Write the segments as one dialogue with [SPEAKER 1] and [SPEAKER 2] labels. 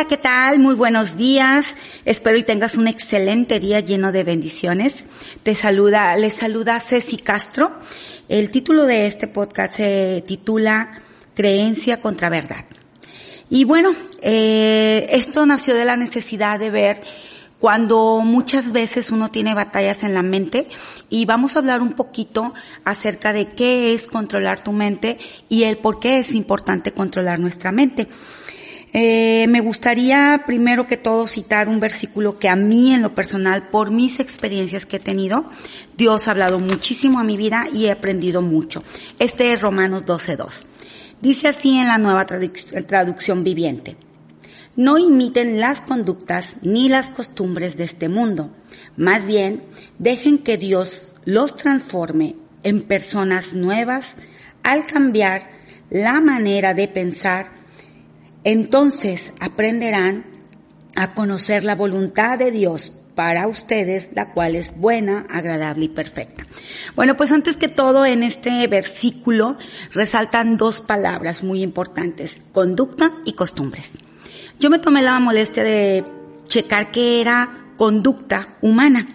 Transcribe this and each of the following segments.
[SPEAKER 1] Hola, ¿qué tal? Muy buenos días. Espero y tengas un excelente día lleno de bendiciones. Te saluda, les saluda Ceci Castro. El título de este podcast se titula Creencia contra Verdad. Y bueno, eh, esto nació de la necesidad de ver cuando muchas veces uno tiene batallas en la mente y vamos a hablar un poquito acerca de qué es controlar tu mente y el por qué es importante controlar nuestra mente. Eh, me gustaría primero que todo citar un versículo que a mí en lo personal, por mis experiencias que he tenido, Dios ha hablado muchísimo a mi vida y he aprendido mucho. Este es Romanos 12.2. Dice así en la nueva traducción viviente. No imiten las conductas ni las costumbres de este mundo. Más bien, dejen que Dios los transforme en personas nuevas al cambiar la manera de pensar entonces aprenderán a conocer la voluntad de Dios para ustedes, la cual es buena, agradable y perfecta. Bueno, pues antes que todo en este versículo resaltan dos palabras muy importantes, conducta y costumbres. Yo me tomé la molestia de checar qué era conducta humana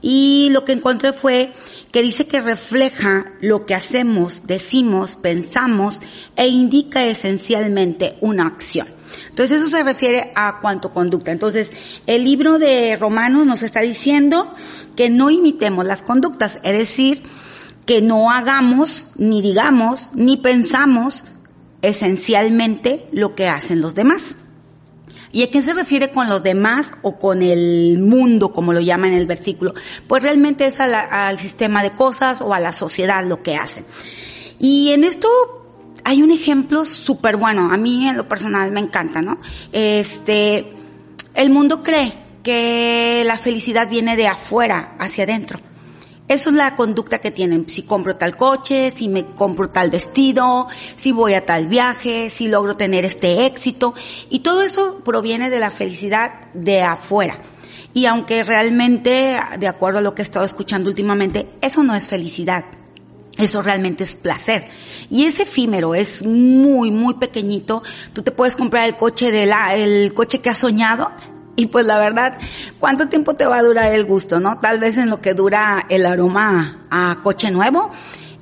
[SPEAKER 1] y lo que encontré fue que dice que refleja lo que hacemos, decimos, pensamos e indica esencialmente una acción. Entonces eso se refiere a cuanto conducta. Entonces el libro de Romanos nos está diciendo que no imitemos las conductas, es decir, que no hagamos, ni digamos, ni pensamos esencialmente lo que hacen los demás. ¿Y a qué se refiere con los demás o con el mundo, como lo llama en el versículo? Pues realmente es al sistema de cosas o a la sociedad lo que hace. Y en esto hay un ejemplo súper bueno. A mí en lo personal me encanta, ¿no? Este, el mundo cree que la felicidad viene de afuera hacia adentro. Eso es la conducta que tienen. Si compro tal coche, si me compro tal vestido, si voy a tal viaje, si logro tener este éxito. Y todo eso proviene de la felicidad de afuera. Y aunque realmente, de acuerdo a lo que he estado escuchando últimamente, eso no es felicidad. Eso realmente es placer. Y es efímero, es muy, muy pequeñito. Tú te puedes comprar el coche de la, el coche que has soñado, y pues la verdad, ¿cuánto tiempo te va a durar el gusto, no? Tal vez en lo que dura el aroma a coche nuevo,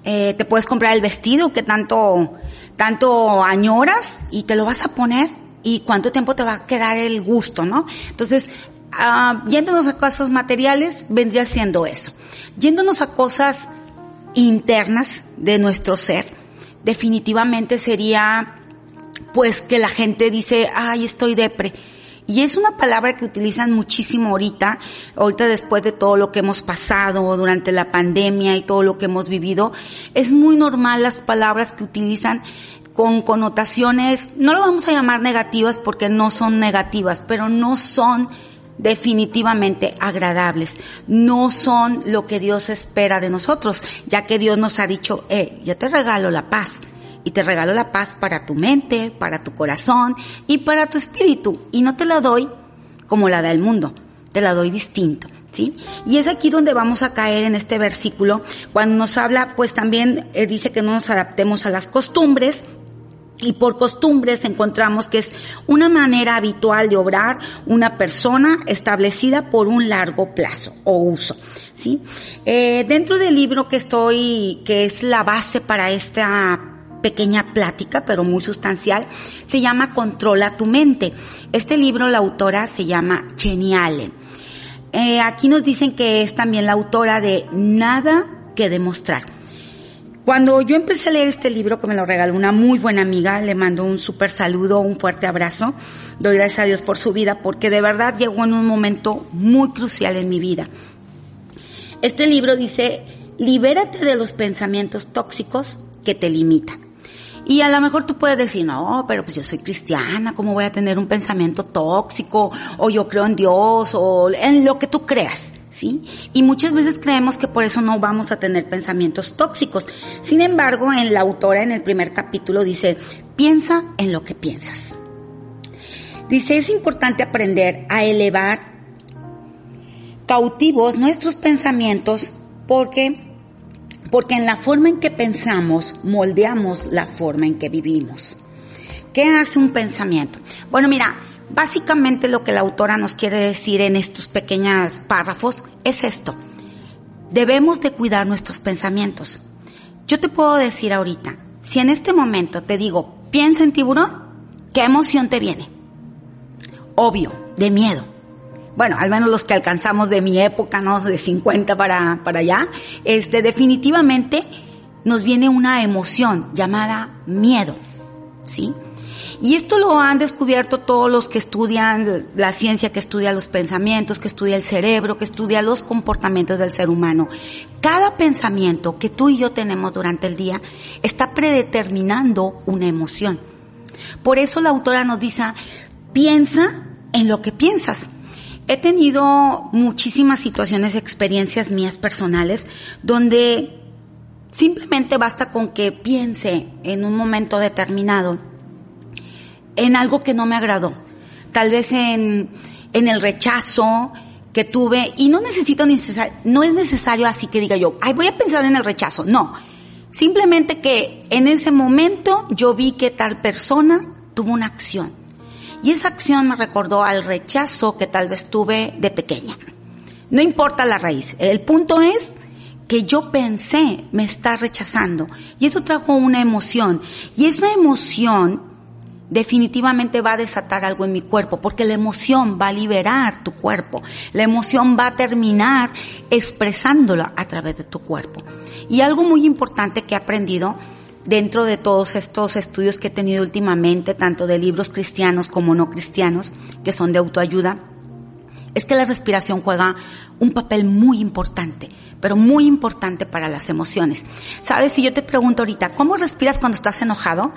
[SPEAKER 1] eh, te puedes comprar el vestido que tanto, tanto añoras y te lo vas a poner y cuánto tiempo te va a quedar el gusto, ¿no? Entonces, uh, yéndonos a cosas materiales, vendría siendo eso. Yéndonos a cosas internas de nuestro ser, definitivamente sería, pues que la gente dice, ay, estoy depre y es una palabra que utilizan muchísimo ahorita, ahorita después de todo lo que hemos pasado durante la pandemia y todo lo que hemos vivido. Es muy normal las palabras que utilizan con connotaciones, no lo vamos a llamar negativas porque no son negativas, pero no son definitivamente agradables. No son lo que Dios espera de nosotros, ya que Dios nos ha dicho, eh, yo te regalo la paz y te regalo la paz para tu mente, para tu corazón y para tu espíritu. Y no te la doy como la da el mundo, te la doy distinto. ¿Sí? Y es aquí donde vamos a caer en este versículo, cuando nos habla, pues también eh, dice que no nos adaptemos a las costumbres, y por costumbres encontramos que es una manera habitual de obrar una persona establecida por un largo plazo o uso. ¿sí? Eh, dentro del libro que estoy, que es la base para esta pequeña plática, pero muy sustancial, se llama Controla tu mente. Este libro la autora se llama Jenny Allen. Eh, aquí nos dicen que es también la autora de Nada que demostrar. Cuando yo empecé a leer este libro, que me lo regaló una muy buena amiga, le mando un súper saludo, un fuerte abrazo. Doy gracias a Dios por su vida, porque de verdad llegó en un momento muy crucial en mi vida. Este libro dice, libérate de los pensamientos tóxicos que te limitan. Y a lo mejor tú puedes decir, no, pero pues yo soy cristiana, ¿cómo voy a tener un pensamiento tóxico? O yo creo en Dios, o en lo que tú creas. ¿Sí? Y muchas veces creemos que por eso no vamos a tener pensamientos tóxicos. Sin embargo, en la autora en el primer capítulo dice, piensa en lo que piensas. Dice, es importante aprender a elevar cautivos nuestros pensamientos porque porque en la forma en que pensamos moldeamos la forma en que vivimos. ¿Qué hace un pensamiento? Bueno, mira, Básicamente lo que la autora nos quiere decir en estos pequeños párrafos es esto. Debemos de cuidar nuestros pensamientos. Yo te puedo decir ahorita, si en este momento te digo, piensa en tiburón, ¿qué emoción te viene? Obvio, de miedo. Bueno, al menos los que alcanzamos de mi época, ¿no? De 50 para, para allá, este, definitivamente nos viene una emoción llamada miedo, ¿sí? Y esto lo han descubierto todos los que estudian la ciencia, que estudia los pensamientos, que estudia el cerebro, que estudia los comportamientos del ser humano. Cada pensamiento que tú y yo tenemos durante el día está predeterminando una emoción. Por eso la autora nos dice, piensa en lo que piensas. He tenido muchísimas situaciones, experiencias mías personales, donde simplemente basta con que piense en un momento determinado en algo que no me agradó. Tal vez en, en el rechazo que tuve y no necesito no es necesario así que diga yo, ay, voy a pensar en el rechazo. No. Simplemente que en ese momento yo vi que tal persona tuvo una acción. Y esa acción me recordó al rechazo que tal vez tuve de pequeña. No importa la raíz. El punto es que yo pensé me está rechazando. Y eso trajo una emoción. Y esa emoción definitivamente va a desatar algo en mi cuerpo, porque la emoción va a liberar tu cuerpo, la emoción va a terminar expresándola a través de tu cuerpo. Y algo muy importante que he aprendido dentro de todos estos estudios que he tenido últimamente, tanto de libros cristianos como no cristianos, que son de autoayuda, es que la respiración juega un papel muy importante, pero muy importante para las emociones. ¿Sabes? Si yo te pregunto ahorita, ¿cómo respiras cuando estás enojado?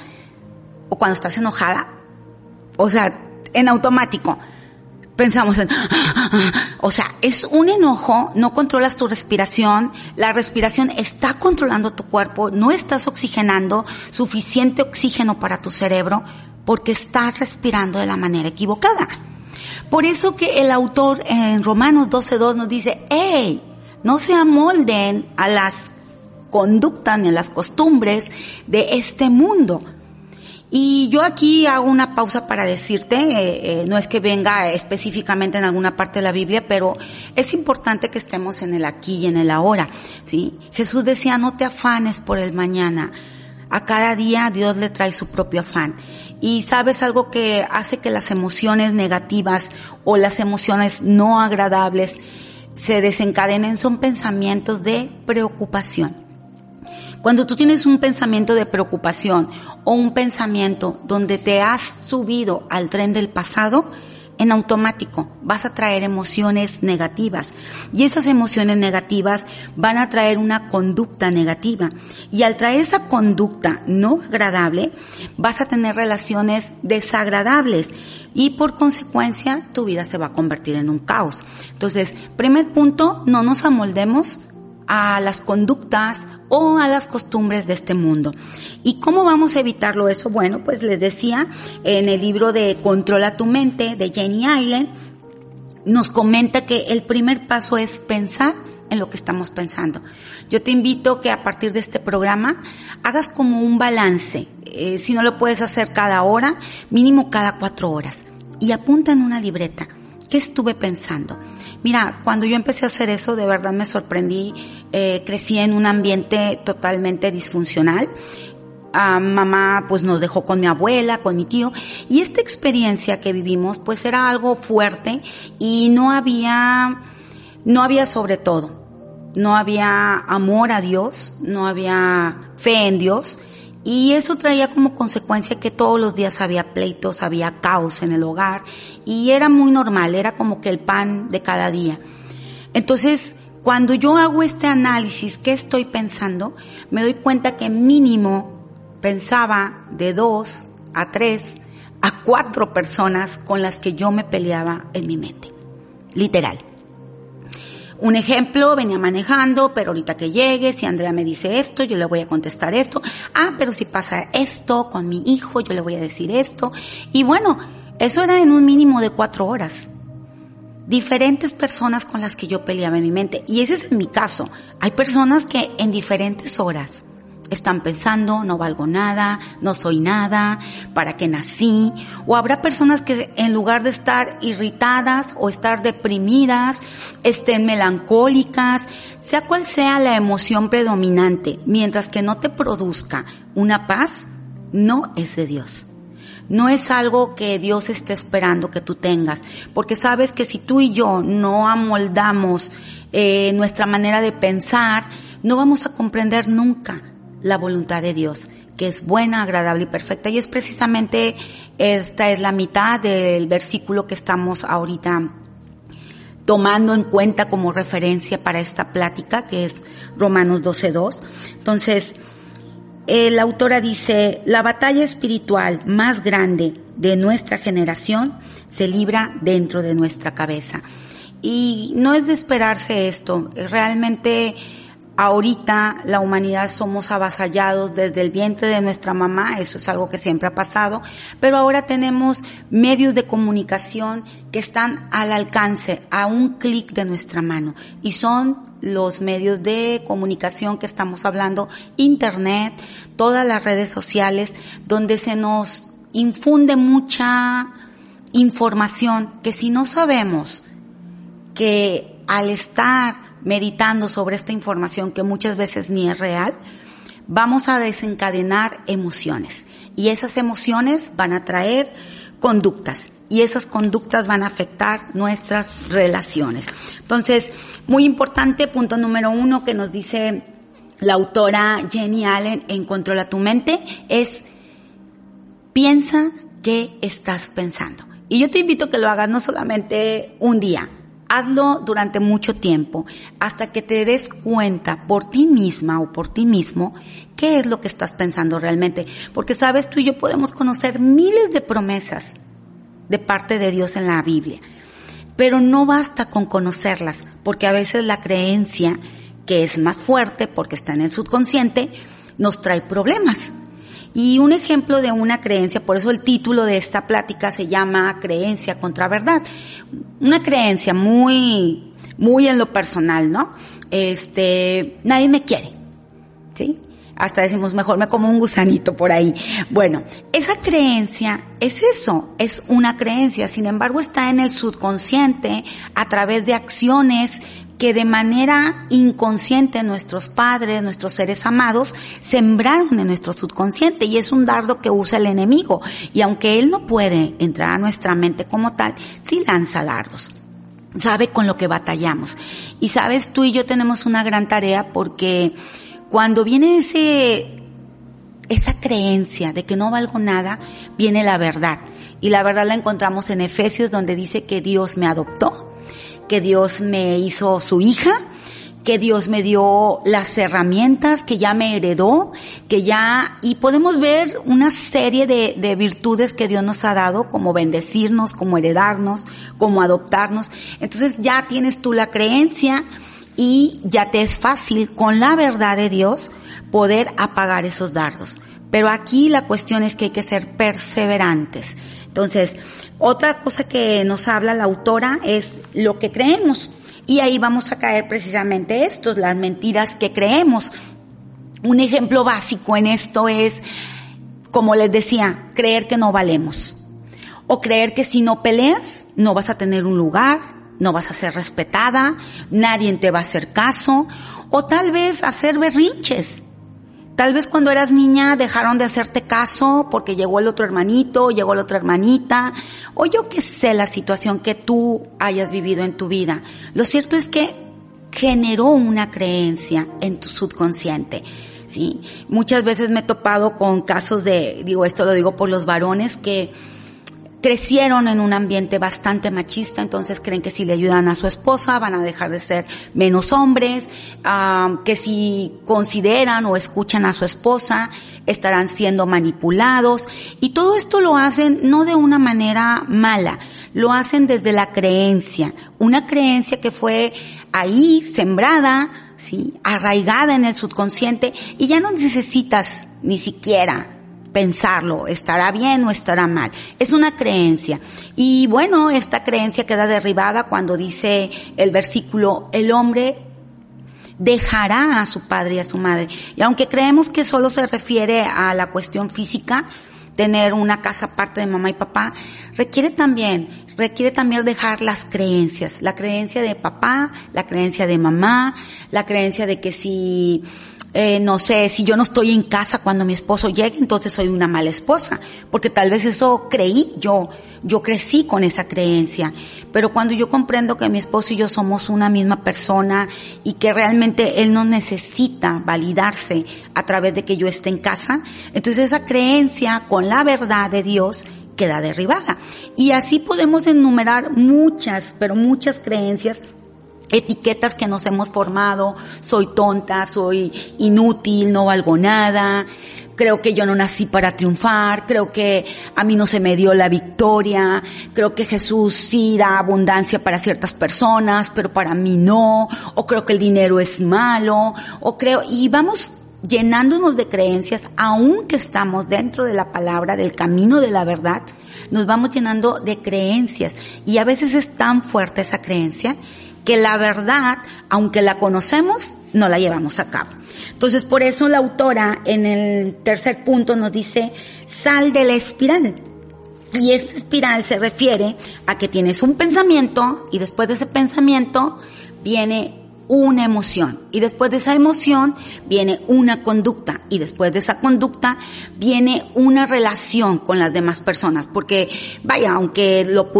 [SPEAKER 1] o cuando estás enojada, o sea, en automático, pensamos en, o sea, es un enojo, no controlas tu respiración, la respiración está controlando tu cuerpo, no estás oxigenando suficiente oxígeno para tu cerebro porque estás respirando de la manera equivocada. Por eso que el autor en Romanos 12.2 nos dice, hey, no se amolden a las conductas ni a las costumbres de este mundo, y yo aquí hago una pausa para decirte, eh, eh, no es que venga específicamente en alguna parte de la Biblia, pero es importante que estemos en el aquí y en el ahora, ¿sí? Jesús decía, no te afanes por el mañana. A cada día Dios le trae su propio afán. Y sabes algo que hace que las emociones negativas o las emociones no agradables se desencadenen son pensamientos de preocupación. Cuando tú tienes un pensamiento de preocupación o un pensamiento donde te has subido al tren del pasado, en automático vas a traer emociones negativas. Y esas emociones negativas van a traer una conducta negativa. Y al traer esa conducta no agradable vas a tener relaciones desagradables. Y por consecuencia tu vida se va a convertir en un caos. Entonces, primer punto, no nos amoldemos a las conductas o a las costumbres de este mundo. ¿Y cómo vamos a evitarlo eso? Bueno, pues les decía en el libro de Controla tu mente de Jenny Island, nos comenta que el primer paso es pensar en lo que estamos pensando. Yo te invito que a partir de este programa hagas como un balance. Eh, si no lo puedes hacer cada hora, mínimo cada cuatro horas. Y apunta en una libreta. ¿Qué estuve pensando? Mira, cuando yo empecé a hacer eso, de verdad me sorprendí. Eh, crecí en un ambiente totalmente disfuncional. A mamá pues nos dejó con mi abuela, con mi tío y esta experiencia que vivimos pues era algo fuerte y no había, no había sobre todo, no había amor a Dios, no había fe en Dios y eso traía como consecuencia que todos los días había pleitos, había caos en el hogar y era muy normal, era como que el pan de cada día. Entonces, cuando yo hago este análisis, ¿qué estoy pensando? Me doy cuenta que mínimo pensaba de dos a tres a cuatro personas con las que yo me peleaba en mi mente. Literal. Un ejemplo, venía manejando, pero ahorita que llegue, si Andrea me dice esto, yo le voy a contestar esto. Ah, pero si pasa esto con mi hijo, yo le voy a decir esto. Y bueno, eso era en un mínimo de cuatro horas. Diferentes personas con las que yo peleaba en mi mente. Y ese es mi caso. Hay personas que en diferentes horas están pensando, no valgo nada, no soy nada, para qué nací. O habrá personas que en lugar de estar irritadas o estar deprimidas, estén melancólicas, sea cual sea la emoción predominante, mientras que no te produzca una paz, no es de Dios. No es algo que Dios esté esperando que tú tengas, porque sabes que si tú y yo no amoldamos eh, nuestra manera de pensar, no vamos a comprender nunca la voluntad de Dios, que es buena, agradable y perfecta. Y es precisamente esta es la mitad del versículo que estamos ahorita tomando en cuenta como referencia para esta plática, que es Romanos 12.2. Entonces, la autora dice, la batalla espiritual más grande de nuestra generación se libra dentro de nuestra cabeza. Y no es de esperarse esto, realmente Ahorita la humanidad somos avasallados desde el vientre de nuestra mamá, eso es algo que siempre ha pasado, pero ahora tenemos medios de comunicación que están al alcance, a un clic de nuestra mano, y son los medios de comunicación que estamos hablando, internet, todas las redes sociales, donde se nos infunde mucha información que si no sabemos que al estar meditando sobre esta información que muchas veces ni es real, vamos a desencadenar emociones. Y esas emociones van a traer conductas. Y esas conductas van a afectar nuestras relaciones. Entonces, muy importante, punto número uno que nos dice la autora Jenny Allen en Controla tu mente, es piensa qué estás pensando. Y yo te invito a que lo hagas no solamente un día, hazlo durante mucho tiempo hasta que te des cuenta por ti misma o por ti mismo qué es lo que estás pensando realmente. Porque sabes, tú y yo podemos conocer miles de promesas de parte de Dios en la Biblia. Pero no basta con conocerlas, porque a veces la creencia, que es más fuerte porque está en el subconsciente, nos trae problemas. Y un ejemplo de una creencia, por eso el título de esta plática se llama creencia contra verdad. Una creencia muy, muy en lo personal, ¿no? Este, nadie me quiere. ¿Sí? Hasta decimos, mejor me como un gusanito por ahí. Bueno, esa creencia es eso, es una creencia, sin embargo está en el subconsciente a través de acciones que de manera inconsciente nuestros padres, nuestros seres amados, sembraron en nuestro subconsciente y es un dardo que usa el enemigo. Y aunque él no puede entrar a nuestra mente como tal, sí lanza dardos. Sabe con lo que batallamos. Y sabes, tú y yo tenemos una gran tarea porque cuando viene ese, esa creencia de que no valgo nada, viene la verdad. Y la verdad la encontramos en Efesios donde dice que Dios me adoptó que Dios me hizo su hija, que Dios me dio las herramientas, que ya me heredó, que ya, y podemos ver una serie de, de, virtudes que Dios nos ha dado, como bendecirnos, como heredarnos, como adoptarnos. Entonces ya tienes tú la creencia y ya te es fácil con la verdad de Dios poder apagar esos dardos. Pero aquí la cuestión es que hay que ser perseverantes. Entonces, otra cosa que nos habla la autora es lo que creemos. Y ahí vamos a caer precisamente estos, las mentiras que creemos. Un ejemplo básico en esto es, como les decía, creer que no valemos. O creer que si no peleas, no vas a tener un lugar, no vas a ser respetada, nadie te va a hacer caso. O tal vez hacer berrinches Tal vez cuando eras niña dejaron de hacerte caso porque llegó el otro hermanito, llegó la otra hermanita, o yo qué sé la situación que tú hayas vivido en tu vida. Lo cierto es que generó una creencia en tu subconsciente. Sí, muchas veces me he topado con casos de, digo esto lo digo por los varones que crecieron en un ambiente bastante machista, entonces creen que si le ayudan a su esposa van a dejar de ser menos hombres, que si consideran o escuchan a su esposa estarán siendo manipulados y todo esto lo hacen no de una manera mala, lo hacen desde la creencia, una creencia que fue ahí sembrada, sí, arraigada en el subconsciente y ya no necesitas ni siquiera pensarlo, estará bien o estará mal. Es una creencia. Y bueno, esta creencia queda derribada cuando dice el versículo, el hombre dejará a su padre y a su madre. Y aunque creemos que solo se refiere a la cuestión física, tener una casa aparte de mamá y papá, requiere también, requiere también dejar las creencias, la creencia de papá, la creencia de mamá, la creencia de que si eh, no sé, si yo no estoy en casa cuando mi esposo llegue, entonces soy una mala esposa, porque tal vez eso creí yo, yo crecí con esa creencia, pero cuando yo comprendo que mi esposo y yo somos una misma persona y que realmente él no necesita validarse a través de que yo esté en casa, entonces esa creencia con la verdad de Dios queda derribada. Y así podemos enumerar muchas, pero muchas creencias etiquetas que nos hemos formado, soy tonta, soy inútil, no valgo nada, creo que yo no nací para triunfar, creo que a mí no se me dio la victoria, creo que Jesús sí da abundancia para ciertas personas, pero para mí no, o creo que el dinero es malo, o creo, y vamos llenándonos de creencias, aunque estamos dentro de la palabra, del camino de la verdad, nos vamos llenando de creencias, y a veces es tan fuerte esa creencia que la verdad, aunque la conocemos, no la llevamos a cabo. Entonces, por eso la autora en el tercer punto nos dice, sal de la espiral. Y esta espiral se refiere a que tienes un pensamiento y después de ese pensamiento viene una emoción. Y después de esa emoción viene una conducta. Y después de esa conducta viene una relación con las demás personas. Porque vaya aunque lo,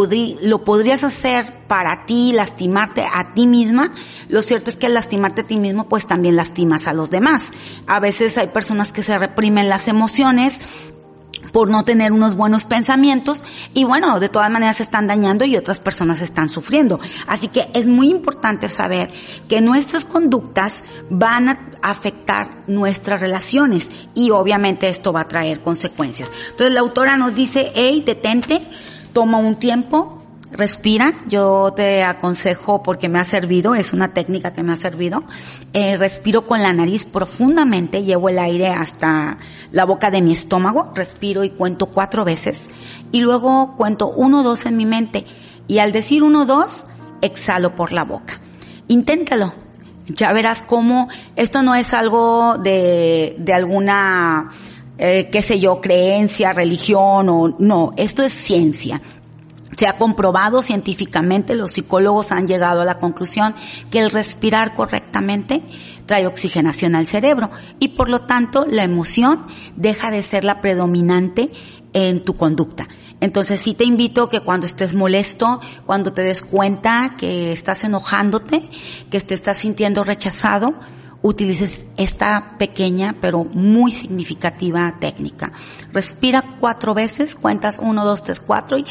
[SPEAKER 1] lo podrías hacer para ti lastimarte a ti misma lo cierto es que al lastimarte a ti mismo pues también lastimas a los demás. A veces hay personas que se reprimen las emociones por no tener unos buenos pensamientos y bueno, de todas maneras se están dañando y otras personas están sufriendo. Así que es muy importante saber que nuestras conductas van a afectar nuestras relaciones y obviamente esto va a traer consecuencias. Entonces la autora nos dice, hey, detente, toma un tiempo, respira, yo te aconsejo porque me ha servido, es una técnica que me ha servido, eh, respiro con la nariz profundamente, llevo el aire hasta la boca de mi estómago, respiro y cuento cuatro veces y luego cuento uno, dos en mi mente y al decir uno, dos, exhalo por la boca. Inténtalo. Ya verás cómo esto no es algo de, de alguna, eh, qué sé yo, creencia, religión o no, esto es ciencia. Se ha comprobado científicamente, los psicólogos han llegado a la conclusión que el respirar correctamente trae oxigenación al cerebro y por lo tanto la emoción deja de ser la predominante en tu conducta. Entonces sí te invito que cuando estés molesto, cuando te des cuenta que estás enojándote, que te estás sintiendo rechazado, utilices esta pequeña pero muy significativa técnica. Respira cuatro veces, cuentas uno, dos, tres, cuatro y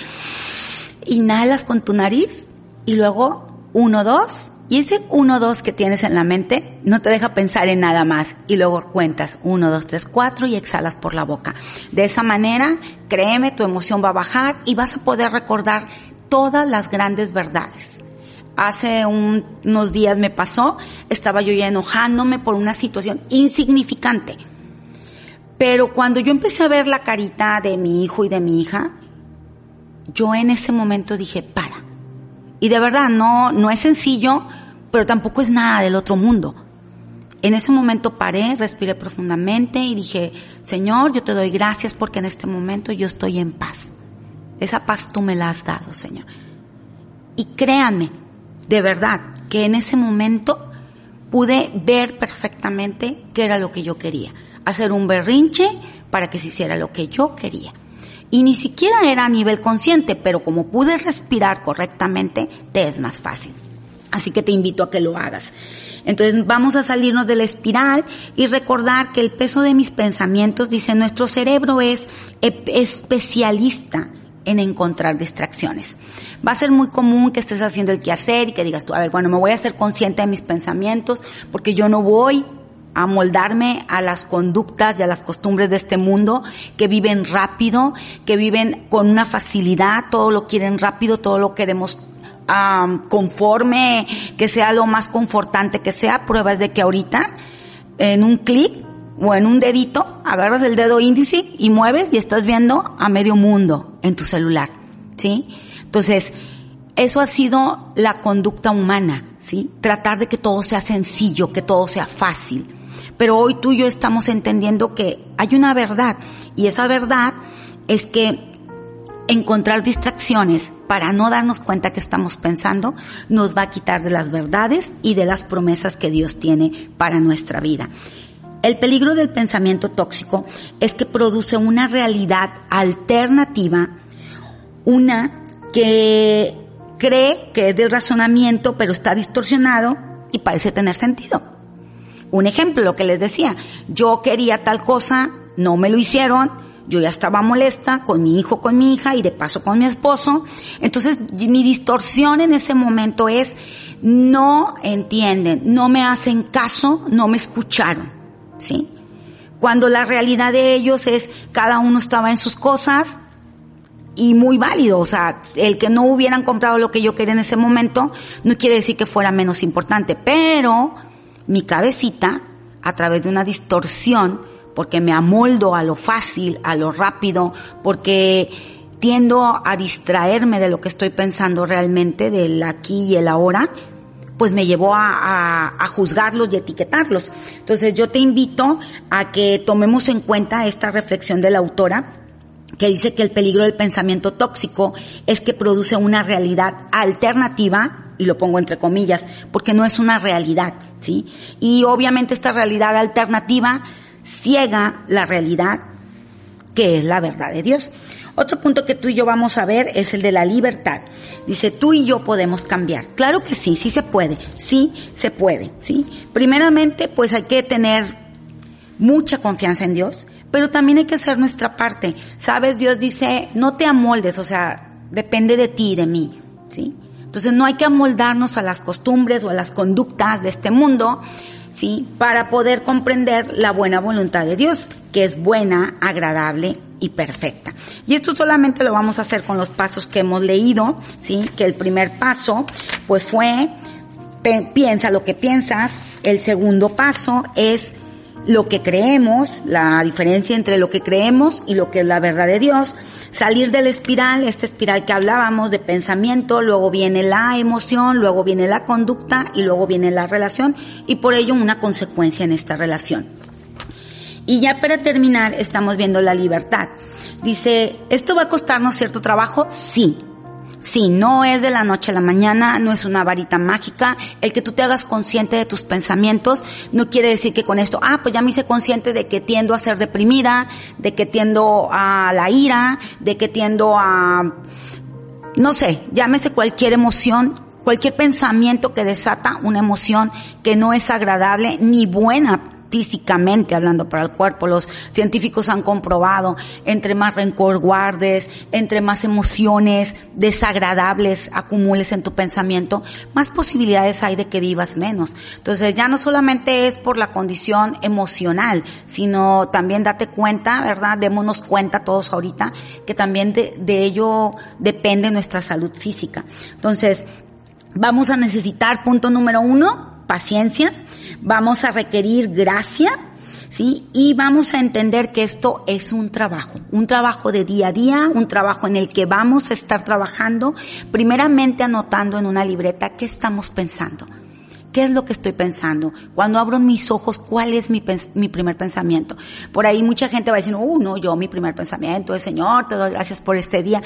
[SPEAKER 1] inhalas con tu nariz y luego uno, dos, y ese uno, dos que tienes en la mente no te deja pensar en nada más y luego cuentas uno, dos, tres, cuatro y exhalas por la boca. De esa manera, créeme, tu emoción va a bajar y vas a poder recordar todas las grandes verdades. Hace unos días me pasó, estaba yo ya enojándome por una situación insignificante. Pero cuando yo empecé a ver la carita de mi hijo y de mi hija, yo en ese momento dije, para. Y de verdad, no, no es sencillo, pero tampoco es nada del otro mundo. En ese momento paré, respiré profundamente y dije, Señor, yo te doy gracias porque en este momento yo estoy en paz. Esa paz tú me la has dado, Señor. Y créanme, de verdad, que en ese momento pude ver perfectamente qué era lo que yo quería. Hacer un berrinche para que se hiciera lo que yo quería y ni siquiera era a nivel consciente, pero como pude respirar correctamente, te es más fácil. Así que te invito a que lo hagas. Entonces vamos a salirnos de la espiral y recordar que el peso de mis pensamientos, dice, nuestro cerebro es especialista en encontrar distracciones. Va a ser muy común que estés haciendo el quehacer y que digas tú, a ver, bueno, me voy a ser consciente de mis pensamientos porque yo no voy a moldarme a las conductas y a las costumbres de este mundo, que viven rápido, que viven con una facilidad, todo lo quieren rápido, todo lo queremos conforme, que sea lo más confortante que sea. Pruebas de que ahorita, en un clic o en un dedito, agarras el dedo índice y mueves y estás viendo a medio mundo en tu celular. ¿Sí? Entonces, eso ha sido la conducta humana, ¿sí? Tratar de que todo sea sencillo, que todo sea fácil. Pero hoy tú y yo estamos entendiendo que hay una verdad y esa verdad es que encontrar distracciones para no darnos cuenta que estamos pensando nos va a quitar de las verdades y de las promesas que Dios tiene para nuestra vida. El peligro del pensamiento tóxico es que produce una realidad alternativa, una que cree que es del razonamiento, pero está distorsionado y parece tener sentido. Un ejemplo, lo que les decía, yo quería tal cosa, no me lo hicieron, yo ya estaba molesta con mi hijo, con mi hija y de paso con mi esposo. Entonces mi distorsión en ese momento es, no entienden, no me hacen caso, no me escucharon, ¿sí? Cuando la realidad de ellos es, cada uno estaba en sus cosas, y muy válido. O sea, el que no hubieran comprado lo que yo quería en ese momento no quiere decir que fuera menos importante, pero mi cabecita, a través de una distorsión, porque me amoldo a lo fácil, a lo rápido, porque tiendo a distraerme de lo que estoy pensando realmente, del aquí y el ahora, pues me llevó a, a, juzgarlos y etiquetarlos. Entonces yo te invito a que tomemos en cuenta esta reflexión de la autora que dice que el peligro del pensamiento tóxico es que produce una realidad alternativa, y lo pongo entre comillas, porque no es una realidad, ¿sí? Y obviamente esta realidad alternativa ciega la realidad que es la verdad de Dios. Otro punto que tú y yo vamos a ver es el de la libertad. Dice, tú y yo podemos cambiar. Claro que sí, sí se puede, sí se puede, ¿sí? Primeramente, pues hay que tener mucha confianza en Dios, pero también hay que hacer nuestra parte. Sabes, Dios dice, no te amoldes, o sea, depende de ti y de mí, ¿sí? Entonces no hay que amoldarnos a las costumbres o a las conductas de este mundo, ¿sí? Para poder comprender la buena voluntad de Dios, que es buena, agradable y perfecta. Y esto solamente lo vamos a hacer con los pasos que hemos leído, ¿sí? Que el primer paso, pues fue, piensa lo que piensas. El segundo paso es lo que creemos, la diferencia entre lo que creemos y lo que es la verdad de Dios, salir de la espiral, esta espiral que hablábamos de pensamiento, luego viene la emoción, luego viene la conducta y luego viene la relación y por ello una consecuencia en esta relación. Y ya para terminar estamos viendo la libertad. Dice, ¿esto va a costarnos cierto trabajo? Sí, Sí, no es de la noche a la mañana, no es una varita mágica. El que tú te hagas consciente de tus pensamientos no quiere decir que con esto, ah, pues ya me hice consciente de que tiendo a ser deprimida, de que tiendo a la ira, de que tiendo a, no sé, llámese cualquier emoción, cualquier pensamiento que desata una emoción que no es agradable ni buena físicamente hablando para el cuerpo. Los científicos han comprobado, entre más rencor guardes, entre más emociones desagradables acumules en tu pensamiento, más posibilidades hay de que vivas menos. Entonces ya no solamente es por la condición emocional, sino también date cuenta, ¿verdad? Démonos cuenta todos ahorita que también de, de ello depende nuestra salud física. Entonces, vamos a necesitar, punto número uno, paciencia vamos a requerir gracia, ¿sí? Y vamos a entender que esto es un trabajo, un trabajo de día a día, un trabajo en el que vamos a estar trabajando, primeramente anotando en una libreta qué estamos pensando. ¿Qué es lo que estoy pensando? Cuando abro mis ojos, ¿cuál es mi, mi primer pensamiento? Por ahí mucha gente va diciendo, uh, no, yo mi primer pensamiento es, Señor, te doy gracias por este día.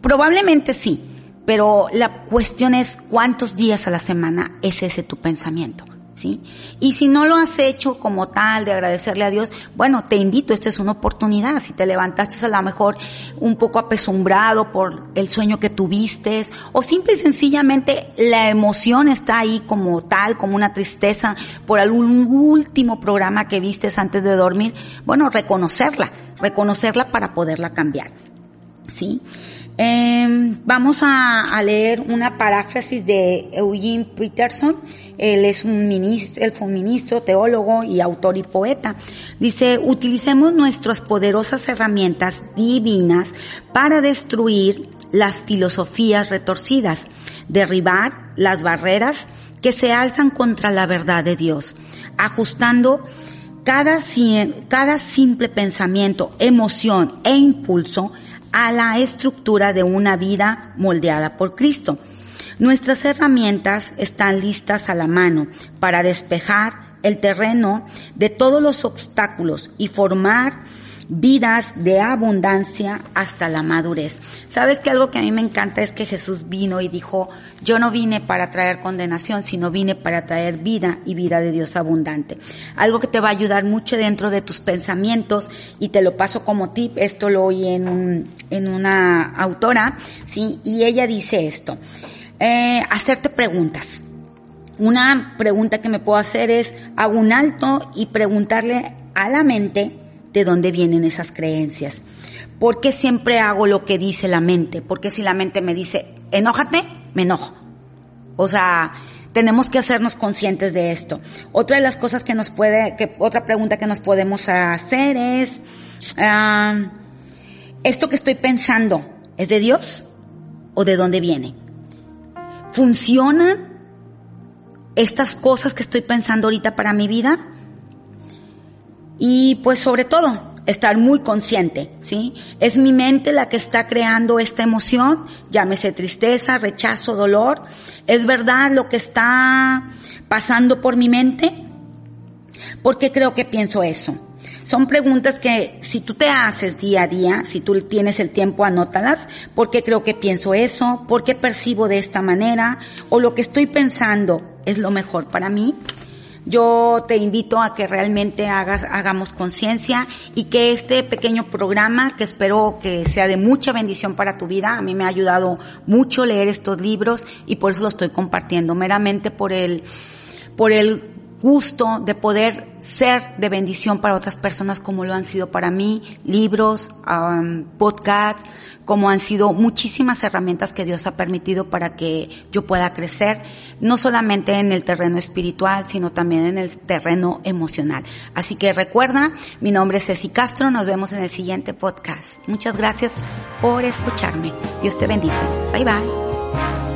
[SPEAKER 1] Probablemente sí, pero la cuestión es cuántos días a la semana es ese tu pensamiento. ¿sí? Y si no lo has hecho como tal de agradecerle a Dios, bueno, te invito, esta es una oportunidad. Si te levantaste a lo mejor un poco apesumbrado por el sueño que tuviste, o simple y sencillamente la emoción está ahí como tal, como una tristeza por algún último programa que vistes antes de dormir, bueno, reconocerla, reconocerla para poderla cambiar. ¿Sí? Eh, vamos a, leer una paráfrasis de Eugene Peterson. Él es un ministro, él fue un ministro, teólogo y autor y poeta. Dice, utilicemos nuestras poderosas herramientas divinas para destruir las filosofías retorcidas, derribar las barreras que se alzan contra la verdad de Dios, ajustando cada simple pensamiento, emoción e impulso a la estructura de una vida moldeada por Cristo. Nuestras herramientas están listas a la mano para despejar el terreno de todos los obstáculos y formar vidas de abundancia hasta la madurez. Sabes que algo que a mí me encanta es que Jesús vino y dijo, yo no vine para traer condenación, sino vine para traer vida y vida de Dios abundante. Algo que te va a ayudar mucho dentro de tus pensamientos y te lo paso como tip, esto lo oí en, un, en una autora, ¿sí? Y ella dice esto, eh, hacerte preguntas. Una pregunta que me puedo hacer es, hago un alto y preguntarle a la mente, de dónde vienen esas creencias. ¿Por qué siempre hago lo que dice la mente? Porque si la mente me dice, enójate, me enojo. O sea, tenemos que hacernos conscientes de esto. Otra de las cosas que nos puede, que otra pregunta que nos podemos hacer es, ah, ¿esto que estoy pensando es de Dios o de dónde viene? ¿Funcionan estas cosas que estoy pensando ahorita para mi vida? Y pues sobre todo, estar muy consciente, ¿sí? Es mi mente la que está creando esta emoción, llámese tristeza, rechazo, dolor. ¿Es verdad lo que está pasando por mi mente? ¿Por qué creo que pienso eso? Son preguntas que si tú te haces día a día, si tú tienes el tiempo, anótalas. ¿Por qué creo que pienso eso? ¿Por qué percibo de esta manera? ¿O lo que estoy pensando es lo mejor para mí? Yo te invito a que realmente hagas, hagamos conciencia y que este pequeño programa, que espero que sea de mucha bendición para tu vida, a mí me ha ayudado mucho leer estos libros y por eso lo estoy compartiendo, meramente por el, por el gusto de poder ser de bendición para otras personas como lo han sido para mí, libros, podcasts, como han sido muchísimas herramientas que Dios ha permitido para que yo pueda crecer, no solamente en el terreno espiritual, sino también en el terreno emocional. Así que recuerda, mi nombre es Ceci Castro, nos vemos en el siguiente podcast. Muchas gracias por escucharme. Dios te bendice. Bye bye.